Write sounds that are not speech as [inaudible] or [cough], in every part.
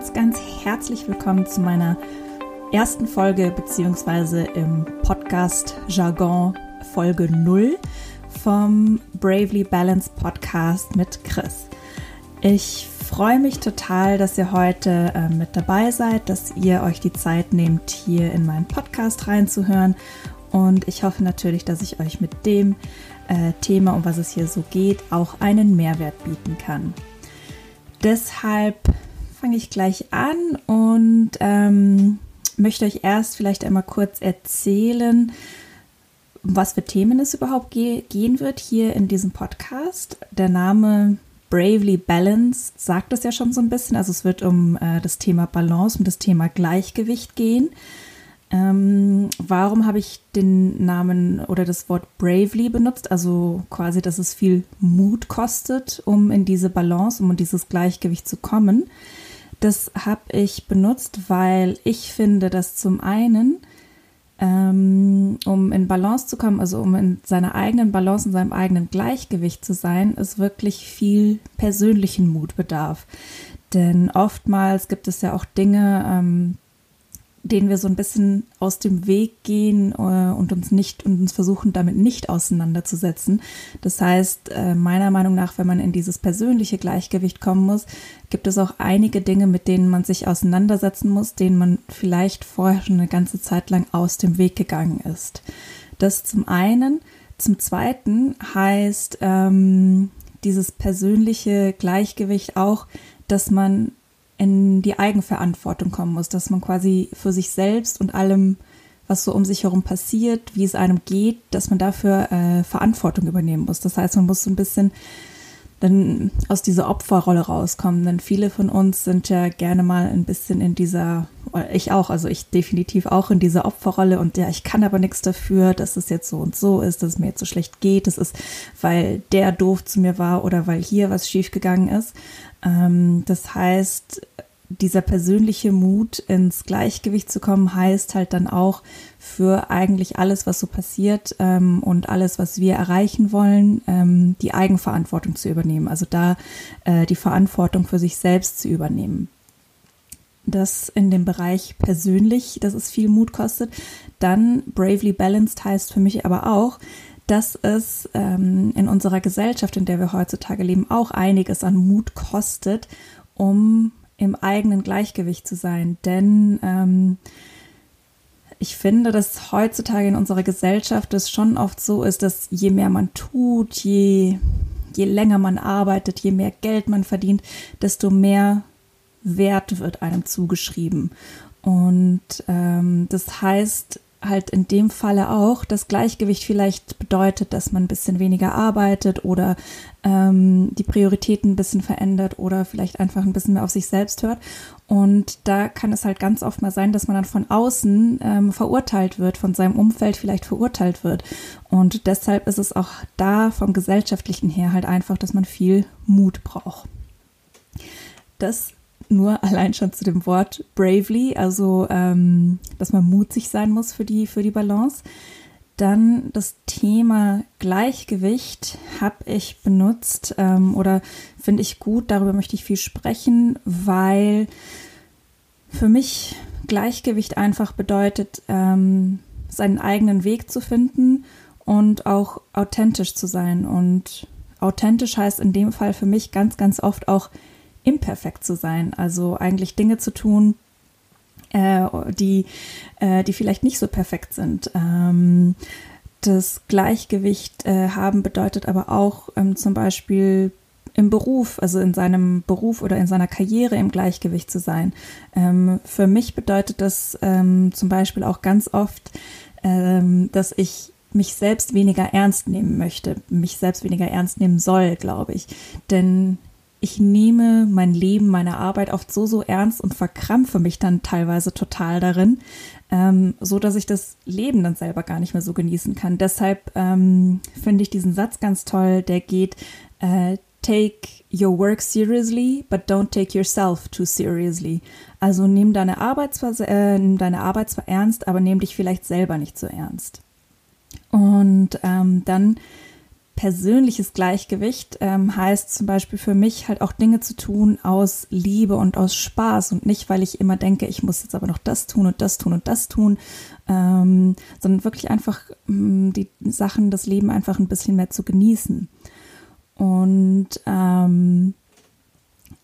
ganz, ganz herzlich willkommen zu meiner ersten Folge beziehungsweise im Podcast Jargon Folge 0 vom Bravely Balanced Podcast mit Chris. Ich freue mich total, dass ihr heute äh, mit dabei seid, dass ihr euch die Zeit nehmt, hier in meinen Podcast reinzuhören. Und ich hoffe natürlich, dass ich euch mit dem äh, Thema, um was es hier so geht, auch einen Mehrwert bieten kann. Deshalb fange ich gleich an und ähm, möchte euch erst vielleicht einmal kurz erzählen, was für Themen es überhaupt ge gehen wird hier in diesem Podcast. Der Name Bravely Balance sagt es ja schon so ein bisschen. Also es wird um äh, das Thema Balance, um das Thema Gleichgewicht gehen. Ähm, warum habe ich den Namen oder das Wort bravely benutzt? Also quasi, dass es viel Mut kostet, um in diese Balance, um in dieses Gleichgewicht zu kommen. Das habe ich benutzt, weil ich finde, dass zum einen, ähm, um in Balance zu kommen, also um in seiner eigenen Balance, in seinem eigenen Gleichgewicht zu sein, es wirklich viel persönlichen Mut bedarf. Denn oftmals gibt es ja auch Dinge, ähm, denen wir so ein bisschen aus dem Weg gehen äh, und uns nicht und uns versuchen damit nicht auseinanderzusetzen. Das heißt, äh, meiner Meinung nach, wenn man in dieses persönliche Gleichgewicht kommen muss, gibt es auch einige Dinge, mit denen man sich auseinandersetzen muss, denen man vielleicht vorher schon eine ganze Zeit lang aus dem Weg gegangen ist. Das zum einen. Zum zweiten heißt ähm, dieses persönliche Gleichgewicht auch, dass man in die Eigenverantwortung kommen muss, dass man quasi für sich selbst und allem, was so um sich herum passiert, wie es einem geht, dass man dafür äh, Verantwortung übernehmen muss. Das heißt, man muss so ein bisschen dann aus dieser Opferrolle rauskommen. Denn viele von uns sind ja gerne mal ein bisschen in dieser, ich auch, also ich definitiv auch in dieser Opferrolle und ja, ich kann aber nichts dafür, dass es jetzt so und so ist, dass es mir jetzt so schlecht geht. Das ist, weil der doof zu mir war oder weil hier was schiefgegangen ist. Ähm, das heißt, dieser persönliche Mut ins Gleichgewicht zu kommen, heißt halt dann auch für eigentlich alles, was so passiert ähm, und alles, was wir erreichen wollen, ähm, die Eigenverantwortung zu übernehmen. Also da äh, die Verantwortung für sich selbst zu übernehmen. Das in dem Bereich persönlich, dass es viel Mut kostet. Dann Bravely Balanced heißt für mich aber auch, dass es ähm, in unserer Gesellschaft, in der wir heutzutage leben, auch einiges an Mut kostet, um im eigenen Gleichgewicht zu sein. Denn ähm, ich finde, dass heutzutage in unserer Gesellschaft es schon oft so ist, dass je mehr man tut, je, je länger man arbeitet, je mehr Geld man verdient, desto mehr Wert wird einem zugeschrieben. Und ähm, das heißt, halt in dem Falle auch das Gleichgewicht vielleicht bedeutet, dass man ein bisschen weniger arbeitet oder ähm, die Prioritäten ein bisschen verändert oder vielleicht einfach ein bisschen mehr auf sich selbst hört. Und da kann es halt ganz oft mal sein, dass man dann von außen ähm, verurteilt wird, von seinem Umfeld vielleicht verurteilt wird. Und deshalb ist es auch da vom gesellschaftlichen her halt einfach, dass man viel Mut braucht. Das nur allein schon zu dem Wort bravely, also ähm, dass man mutig sein muss für die, für die Balance. Dann das Thema Gleichgewicht habe ich benutzt ähm, oder finde ich gut, darüber möchte ich viel sprechen, weil für mich Gleichgewicht einfach bedeutet, ähm, seinen eigenen Weg zu finden und auch authentisch zu sein. Und authentisch heißt in dem Fall für mich ganz, ganz oft auch imperfekt zu sein. Also eigentlich Dinge zu tun, äh, die, äh, die vielleicht nicht so perfekt sind. Ähm, das Gleichgewicht äh, haben bedeutet aber auch ähm, zum Beispiel im Beruf, also in seinem Beruf oder in seiner Karriere im Gleichgewicht zu sein. Ähm, für mich bedeutet das ähm, zum Beispiel auch ganz oft, ähm, dass ich mich selbst weniger ernst nehmen möchte, mich selbst weniger ernst nehmen soll, glaube ich. Denn ich nehme mein Leben, meine Arbeit oft so, so ernst und verkrampfe mich dann teilweise total darin, ähm, so dass ich das Leben dann selber gar nicht mehr so genießen kann. Deshalb ähm, finde ich diesen Satz ganz toll, der geht, äh, take your work seriously, but don't take yourself too seriously. Also nimm deine Arbeit zwar, äh, nimm deine Arbeit zwar ernst, aber nimm dich vielleicht selber nicht so ernst. Und ähm, dann persönliches Gleichgewicht ähm, heißt zum Beispiel für mich halt auch Dinge zu tun aus Liebe und aus Spaß und nicht, weil ich immer denke, ich muss jetzt aber noch das tun und das tun und das tun, ähm, sondern wirklich einfach ähm, die Sachen, das Leben einfach ein bisschen mehr zu genießen. Und ähm,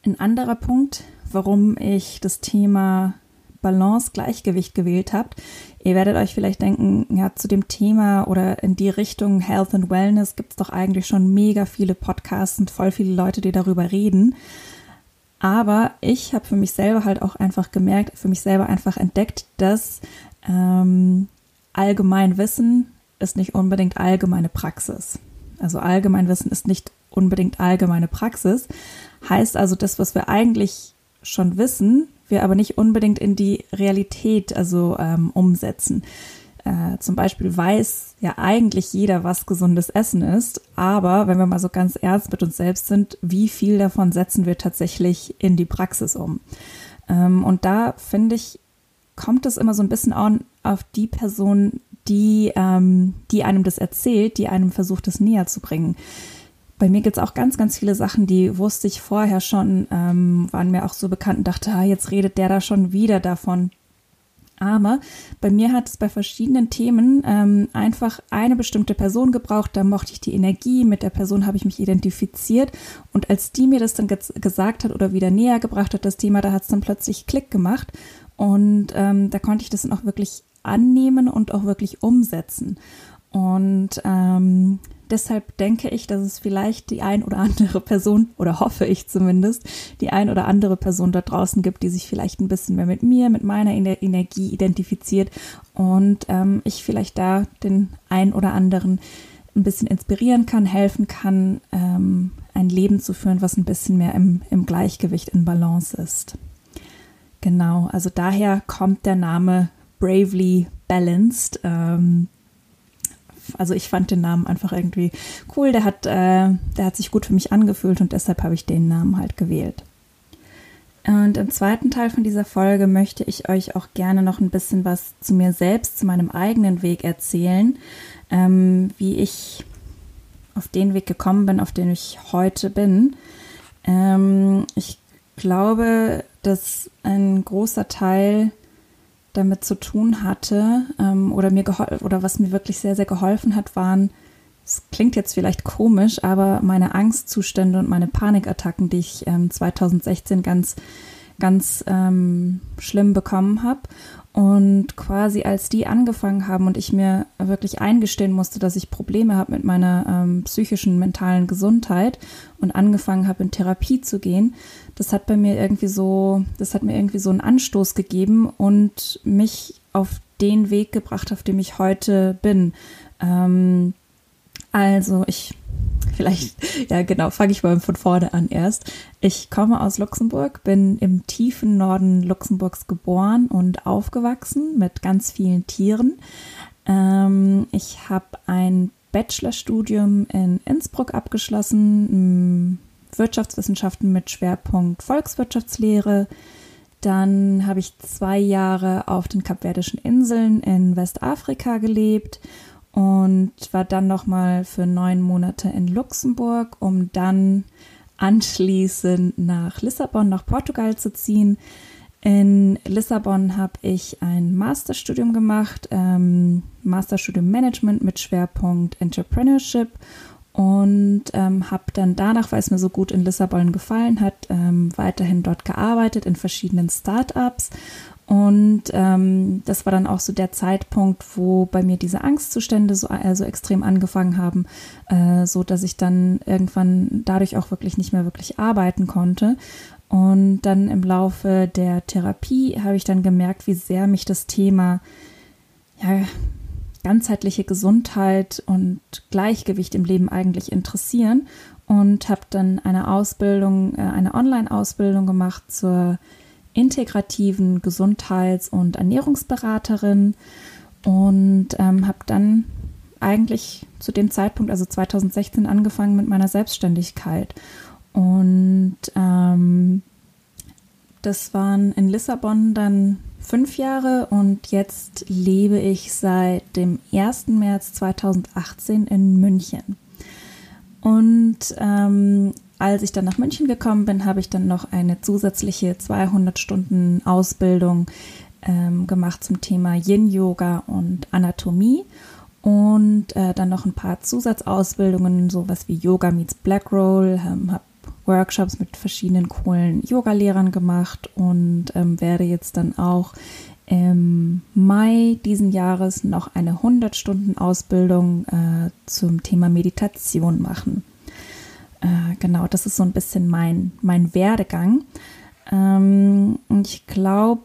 ein anderer Punkt, warum ich das Thema Balance, Gleichgewicht gewählt habt. Ihr werdet euch vielleicht denken, ja, zu dem Thema oder in die Richtung Health and Wellness gibt es doch eigentlich schon mega viele Podcasts und voll viele Leute, die darüber reden. Aber ich habe für mich selber halt auch einfach gemerkt, für mich selber einfach entdeckt, dass ähm, Allgemeinwissen ist nicht unbedingt allgemeine Praxis. Also Allgemeinwissen ist nicht unbedingt allgemeine Praxis. Heißt also, das, was wir eigentlich schon wissen, wir aber nicht unbedingt in die Realität also ähm, umsetzen. Äh, zum Beispiel weiß ja eigentlich jeder, was gesundes Essen ist, aber wenn wir mal so ganz ernst mit uns selbst sind, wie viel davon setzen wir tatsächlich in die Praxis um? Ähm, und da finde ich, kommt es immer so ein bisschen an auf die Person, die, ähm, die einem das erzählt, die einem versucht, es näher zu bringen bei mir gibt es auch ganz, ganz viele Sachen, die wusste ich vorher schon, ähm, waren mir auch so bekannt und dachte, ah, jetzt redet der da schon wieder davon. Aber bei mir hat es bei verschiedenen Themen ähm, einfach eine bestimmte Person gebraucht. Da mochte ich die Energie, mit der Person habe ich mich identifiziert. Und als die mir das dann ge gesagt hat oder wieder näher gebracht hat, das Thema, da hat es dann plötzlich Klick gemacht. Und ähm, da konnte ich das dann auch wirklich annehmen und auch wirklich umsetzen. Und ähm, deshalb denke ich, dass es vielleicht die ein oder andere Person, oder hoffe ich zumindest, die ein oder andere Person da draußen gibt, die sich vielleicht ein bisschen mehr mit mir, mit meiner Energie identifiziert und ähm, ich vielleicht da den ein oder anderen ein bisschen inspirieren kann, helfen kann, ähm, ein Leben zu führen, was ein bisschen mehr im, im Gleichgewicht, in Balance ist. Genau, also daher kommt der Name Bravely Balanced. Ähm, also ich fand den Namen einfach irgendwie cool. Der hat, äh, der hat sich gut für mich angefühlt und deshalb habe ich den Namen halt gewählt. Und im zweiten Teil von dieser Folge möchte ich euch auch gerne noch ein bisschen was zu mir selbst, zu meinem eigenen Weg erzählen, ähm, wie ich auf den Weg gekommen bin, auf den ich heute bin. Ähm, ich glaube, dass ein großer Teil damit zu tun hatte ähm, oder mir oder was mir wirklich sehr, sehr geholfen hat, waren, es klingt jetzt vielleicht komisch, aber meine Angstzustände und meine Panikattacken, die ich ähm, 2016 ganz, ganz ähm, schlimm bekommen habe. Und quasi als die angefangen haben und ich mir wirklich eingestehen musste, dass ich Probleme habe mit meiner ähm, psychischen, mentalen Gesundheit und angefangen habe in Therapie zu gehen, das hat bei mir irgendwie so, das hat mir irgendwie so einen Anstoß gegeben und mich auf den Weg gebracht, auf dem ich heute bin. Ähm, also ich, vielleicht, ja genau, fange ich mal von vorne an erst. Ich komme aus Luxemburg, bin im tiefen Norden Luxemburgs geboren und aufgewachsen mit ganz vielen Tieren. Ähm, ich habe ein Bachelorstudium in Innsbruck abgeschlossen, Wirtschaftswissenschaften mit Schwerpunkt Volkswirtschaftslehre. Dann habe ich zwei Jahre auf den Kapverdischen Inseln in Westafrika gelebt und war dann nochmal für neun Monate in Luxemburg, um dann anschließend nach Lissabon, nach Portugal zu ziehen. In Lissabon habe ich ein Masterstudium gemacht, ähm, Masterstudium Management mit Schwerpunkt Entrepreneurship und ähm, habe dann danach, weil es mir so gut in Lissabon gefallen hat, ähm, weiterhin dort gearbeitet in verschiedenen Startups. Und ähm, das war dann auch so der Zeitpunkt, wo bei mir diese Angstzustände so also extrem angefangen haben, äh, so dass ich dann irgendwann dadurch auch wirklich nicht mehr wirklich arbeiten konnte. Und dann im Laufe der Therapie habe ich dann gemerkt, wie sehr mich das Thema ja ganzheitliche Gesundheit und Gleichgewicht im Leben eigentlich interessieren und habe dann eine Ausbildung, äh, eine Online-Ausbildung gemacht zur integrativen Gesundheits- und Ernährungsberaterin und ähm, habe dann eigentlich zu dem Zeitpunkt, also 2016, angefangen mit meiner Selbstständigkeit. Und ähm, das waren in Lissabon dann fünf Jahre und jetzt lebe ich seit dem 1. März 2018 in München. Und ähm, als ich dann nach München gekommen bin, habe ich dann noch eine zusätzliche 200 Stunden Ausbildung ähm, gemacht zum Thema Yin-Yoga und Anatomie und äh, dann noch ein paar Zusatzausbildungen, sowas wie Yoga meets Black Roll, ähm, habe Workshops mit verschiedenen coolen Yoga-Lehrern gemacht und ähm, werde jetzt dann auch im Mai diesen Jahres noch eine 100 Stunden Ausbildung äh, zum Thema Meditation machen. Äh, genau, das ist so ein bisschen mein, mein Werdegang. Ähm, ich glaube,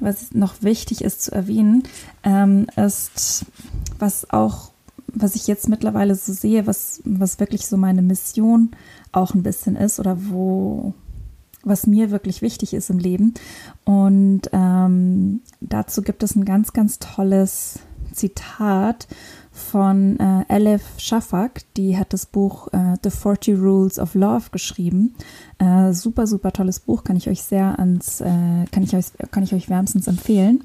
was noch wichtig ist zu erwähnen, ähm, ist, was auch, was ich jetzt mittlerweile so sehe, was, was wirklich so meine Mission auch ein bisschen ist oder wo, was mir wirklich wichtig ist im Leben. Und ähm, dazu gibt es ein ganz, ganz tolles Zitat von äh, Elif Shafak. Die hat das Buch äh, The 40 Rules of Love geschrieben. Äh, super, super tolles Buch, kann ich euch sehr ans, äh, kann ich euch, kann ich euch wärmstens empfehlen.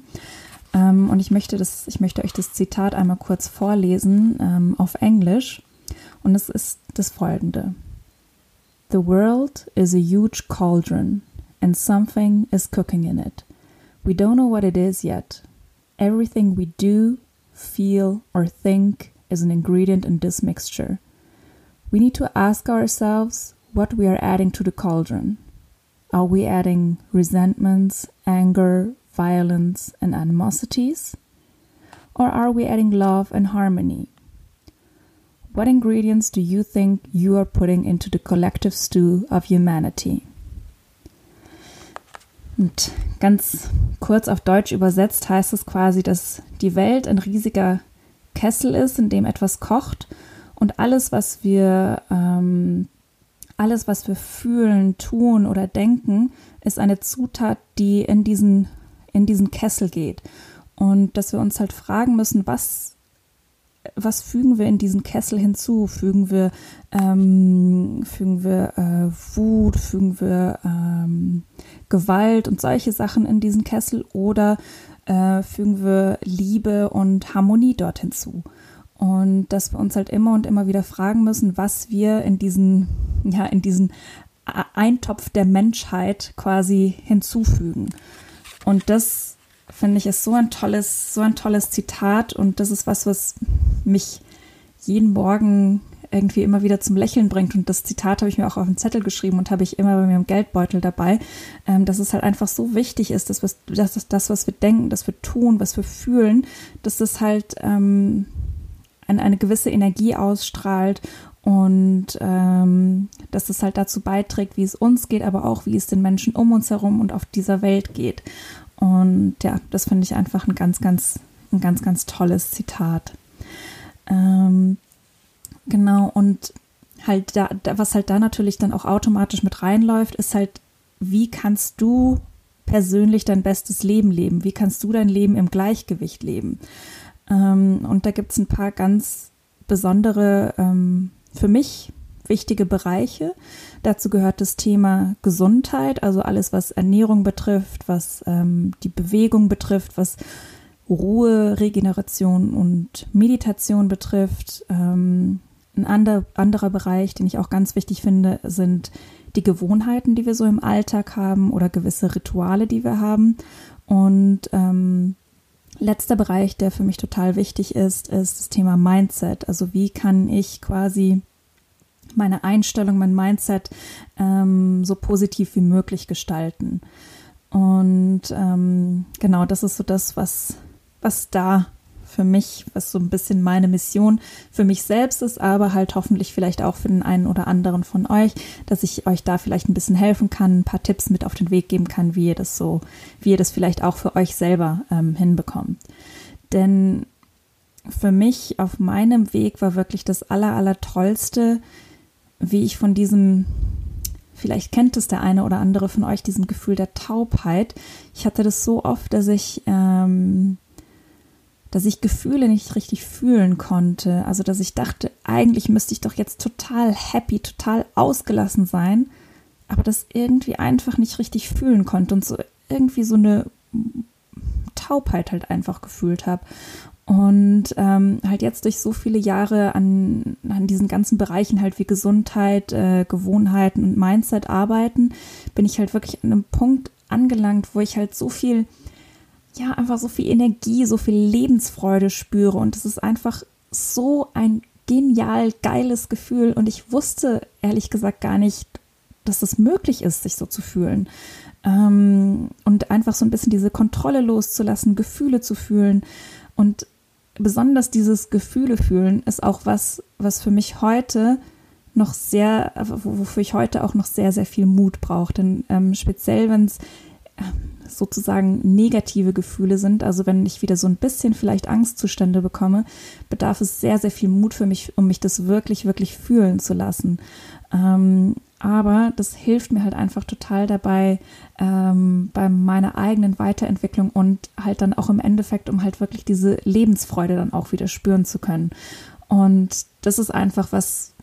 Ähm, und ich möchte das, ich möchte euch das Zitat einmal kurz vorlesen ähm, auf Englisch. Und es ist das folgende. The world is a huge cauldron, and something is cooking in it. We don't know what it is yet. Everything we do, feel, or think is an ingredient in this mixture. We need to ask ourselves what we are adding to the cauldron. Are we adding resentments, anger, violence, and animosities? Or are we adding love and harmony? What ingredients do you think you are putting into the collective stew of humanity? Und ganz kurz auf Deutsch übersetzt heißt es quasi, dass die Welt ein riesiger Kessel ist, in dem etwas kocht und alles, was wir, ähm, alles, was wir fühlen, tun oder denken, ist eine Zutat, die in diesen, in diesen Kessel geht. Und dass wir uns halt fragen müssen, was was fügen wir in diesen Kessel hinzu? Fügen wir, ähm, fügen wir äh, Wut, fügen wir ähm, Gewalt und solche Sachen in diesen Kessel oder äh, fügen wir Liebe und Harmonie dort hinzu? Und dass wir uns halt immer und immer wieder fragen müssen, was wir in diesen, ja, in diesen Eintopf der Menschheit quasi hinzufügen. Und das finde ich, ist so ein tolles, so ein tolles Zitat und das ist was, was mich jeden Morgen irgendwie immer wieder zum Lächeln bringt. Und das Zitat habe ich mir auch auf den Zettel geschrieben und habe ich immer bei mir im Geldbeutel dabei, ähm, dass es halt einfach so wichtig ist, dass, wir, dass das, das, was wir denken, dass wir tun, was wir fühlen, dass das halt ähm, eine, eine gewisse Energie ausstrahlt und ähm, dass es halt dazu beiträgt, wie es uns geht, aber auch wie es den Menschen um uns herum und auf dieser Welt geht. Und ja, das finde ich einfach ein ganz, ganz, ein ganz, ganz tolles Zitat. Ähm, genau, und halt da, da, was halt da natürlich dann auch automatisch mit reinläuft, ist halt, wie kannst du persönlich dein bestes Leben leben? Wie kannst du dein Leben im Gleichgewicht leben? Ähm, und da gibt es ein paar ganz besondere, ähm, für mich wichtige Bereiche. Dazu gehört das Thema Gesundheit, also alles, was Ernährung betrifft, was ähm, die Bewegung betrifft, was Ruhe, Regeneration und Meditation betrifft. Ähm, ein ander, anderer Bereich, den ich auch ganz wichtig finde, sind die Gewohnheiten, die wir so im Alltag haben oder gewisse Rituale, die wir haben. Und ähm, letzter Bereich, der für mich total wichtig ist, ist das Thema Mindset. Also wie kann ich quasi meine Einstellung, mein Mindset ähm, so positiv wie möglich gestalten. Und ähm, genau, das ist so das, was, was da für mich, was so ein bisschen meine Mission für mich selbst ist, aber halt hoffentlich vielleicht auch für den einen oder anderen von euch, dass ich euch da vielleicht ein bisschen helfen kann, ein paar Tipps mit auf den Weg geben kann, wie ihr das so, wie ihr das vielleicht auch für euch selber ähm, hinbekommt. Denn für mich auf meinem Weg war wirklich das aller, aller tollste, wie ich von diesem, vielleicht kennt es der eine oder andere von euch, diesem Gefühl der Taubheit. Ich hatte das so oft, dass ich, ähm, dass ich Gefühle nicht richtig fühlen konnte. Also, dass ich dachte, eigentlich müsste ich doch jetzt total happy, total ausgelassen sein, aber das irgendwie einfach nicht richtig fühlen konnte und so irgendwie so eine Taubheit halt einfach gefühlt habe. Und ähm, halt jetzt durch so viele Jahre an, an diesen ganzen Bereichen halt wie Gesundheit, äh, Gewohnheiten und Mindset arbeiten, bin ich halt wirklich an einem Punkt angelangt, wo ich halt so viel, ja, einfach so viel Energie, so viel Lebensfreude spüre. Und es ist einfach so ein genial geiles Gefühl. Und ich wusste ehrlich gesagt gar nicht, dass es möglich ist, sich so zu fühlen. Ähm, und einfach so ein bisschen diese Kontrolle loszulassen, Gefühle zu fühlen. Und besonders dieses Gefühle fühlen ist auch was, was für mich heute noch sehr, wofür ich heute auch noch sehr, sehr viel Mut brauche. Denn ähm, speziell, wenn es äh, sozusagen negative Gefühle sind, also wenn ich wieder so ein bisschen vielleicht Angstzustände bekomme, bedarf es sehr, sehr viel Mut für mich, um mich das wirklich, wirklich fühlen zu lassen. Ähm, aber das hilft mir halt einfach total dabei, ähm, bei meiner eigenen Weiterentwicklung und halt dann auch im Endeffekt, um halt wirklich diese Lebensfreude dann auch wieder spüren zu können. Und das ist einfach was,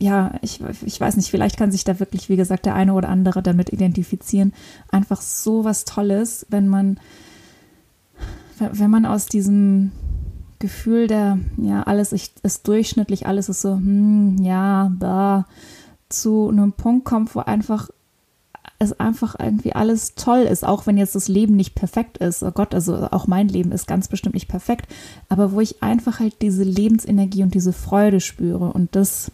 ja, ich, ich weiß nicht, vielleicht kann sich da wirklich, wie gesagt, der eine oder andere damit identifizieren. Einfach so was Tolles, wenn man, wenn man aus diesem Gefühl der, ja, alles ist durchschnittlich, alles ist so, hm, ja, da, zu einem Punkt kommt, wo einfach es einfach irgendwie alles toll ist, auch wenn jetzt das Leben nicht perfekt ist. Oh Gott, also auch mein Leben ist ganz bestimmt nicht perfekt, aber wo ich einfach halt diese Lebensenergie und diese Freude spüre und das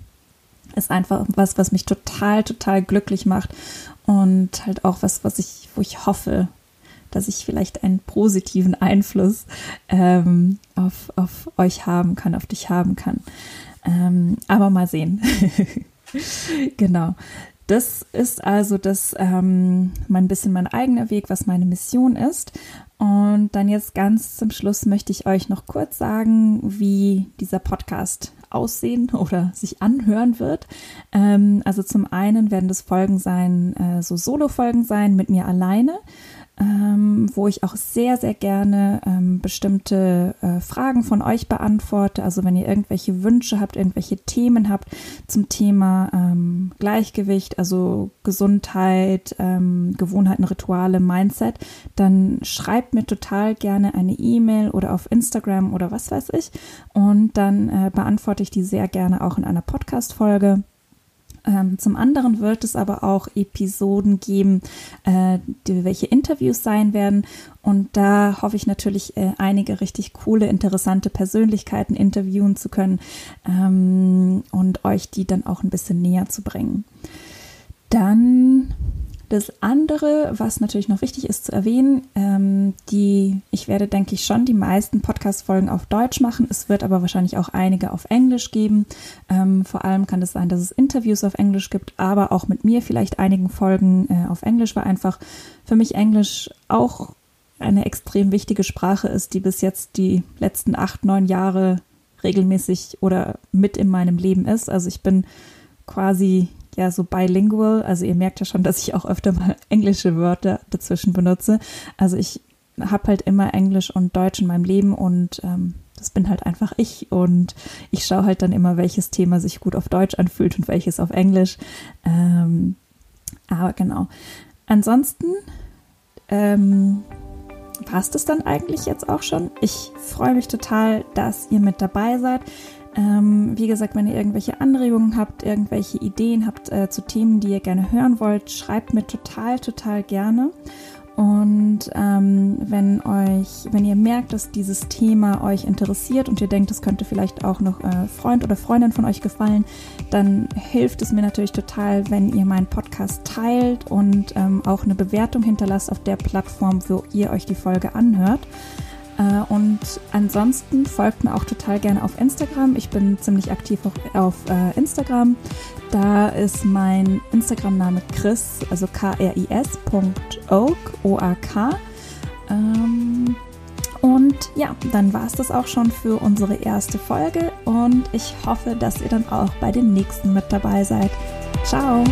ist einfach was, was mich total, total glücklich macht und halt auch was, was ich, wo ich hoffe, dass ich vielleicht einen positiven Einfluss ähm, auf, auf euch haben kann, auf dich haben kann. Ähm, aber mal sehen. [laughs] [laughs] genau. Das ist also das ähm, mein bisschen mein eigener Weg, was meine Mission ist. Und dann jetzt ganz zum Schluss möchte ich euch noch kurz sagen, wie dieser Podcast aussehen [laughs] oder sich anhören wird. Ähm, also zum einen werden das Folgen sein, äh, so Solo-Folgen sein mit mir alleine ähm, wo ich auch sehr, sehr gerne ähm, bestimmte äh, Fragen von euch beantworte. Also wenn ihr irgendwelche Wünsche habt, irgendwelche Themen habt zum Thema ähm, Gleichgewicht, also Gesundheit, ähm, Gewohnheiten, Rituale, Mindset, dann schreibt mir total gerne eine E-Mail oder auf Instagram oder was weiß ich. Und dann äh, beantworte ich die sehr gerne auch in einer Podcast-Folge. Ähm, zum anderen wird es aber auch Episoden geben, äh, die, welche Interviews sein werden. Und da hoffe ich natürlich, äh, einige richtig coole, interessante Persönlichkeiten interviewen zu können ähm, und euch die dann auch ein bisschen näher zu bringen. Dann das andere, was natürlich noch wichtig ist zu erwähnen, ähm, die, ich werde, denke ich, schon die meisten Podcast-Folgen auf Deutsch machen. Es wird aber wahrscheinlich auch einige auf Englisch geben. Ähm, vor allem kann es sein, dass es Interviews auf Englisch gibt, aber auch mit mir vielleicht einigen Folgen äh, auf Englisch, weil einfach für mich Englisch auch eine extrem wichtige Sprache ist, die bis jetzt die letzten acht, neun Jahre regelmäßig oder mit in meinem Leben ist. Also ich bin quasi ja so bilingual. Also ihr merkt ja schon, dass ich auch öfter mal [laughs] englische Wörter dazwischen benutze. Also ich habe halt immer Englisch und Deutsch in meinem Leben und ähm, das bin halt einfach ich und ich schaue halt dann immer, welches Thema sich gut auf Deutsch anfühlt und welches auf Englisch. Ähm, aber genau. Ansonsten ähm, passt es dann eigentlich jetzt auch schon. Ich freue mich total, dass ihr mit dabei seid. Ähm, wie gesagt, wenn ihr irgendwelche Anregungen habt, irgendwelche Ideen habt äh, zu Themen, die ihr gerne hören wollt, schreibt mir total, total gerne. Und ähm, wenn euch, wenn ihr merkt, dass dieses Thema euch interessiert und ihr denkt, es könnte vielleicht auch noch äh, Freund oder Freundin von euch gefallen, dann hilft es mir natürlich total, wenn ihr meinen Podcast teilt und ähm, auch eine Bewertung hinterlasst auf der Plattform, wo ihr euch die Folge anhört. Äh, und ansonsten folgt mir auch total gerne auf Instagram. Ich bin ziemlich aktiv auch auf äh, Instagram. Da ist mein Instagram-Name Chris, also K-R-I-S. Oak, O-A-K. Ähm, und ja, dann war es das auch schon für unsere erste Folge und ich hoffe, dass ihr dann auch bei den nächsten mit dabei seid. Ciao!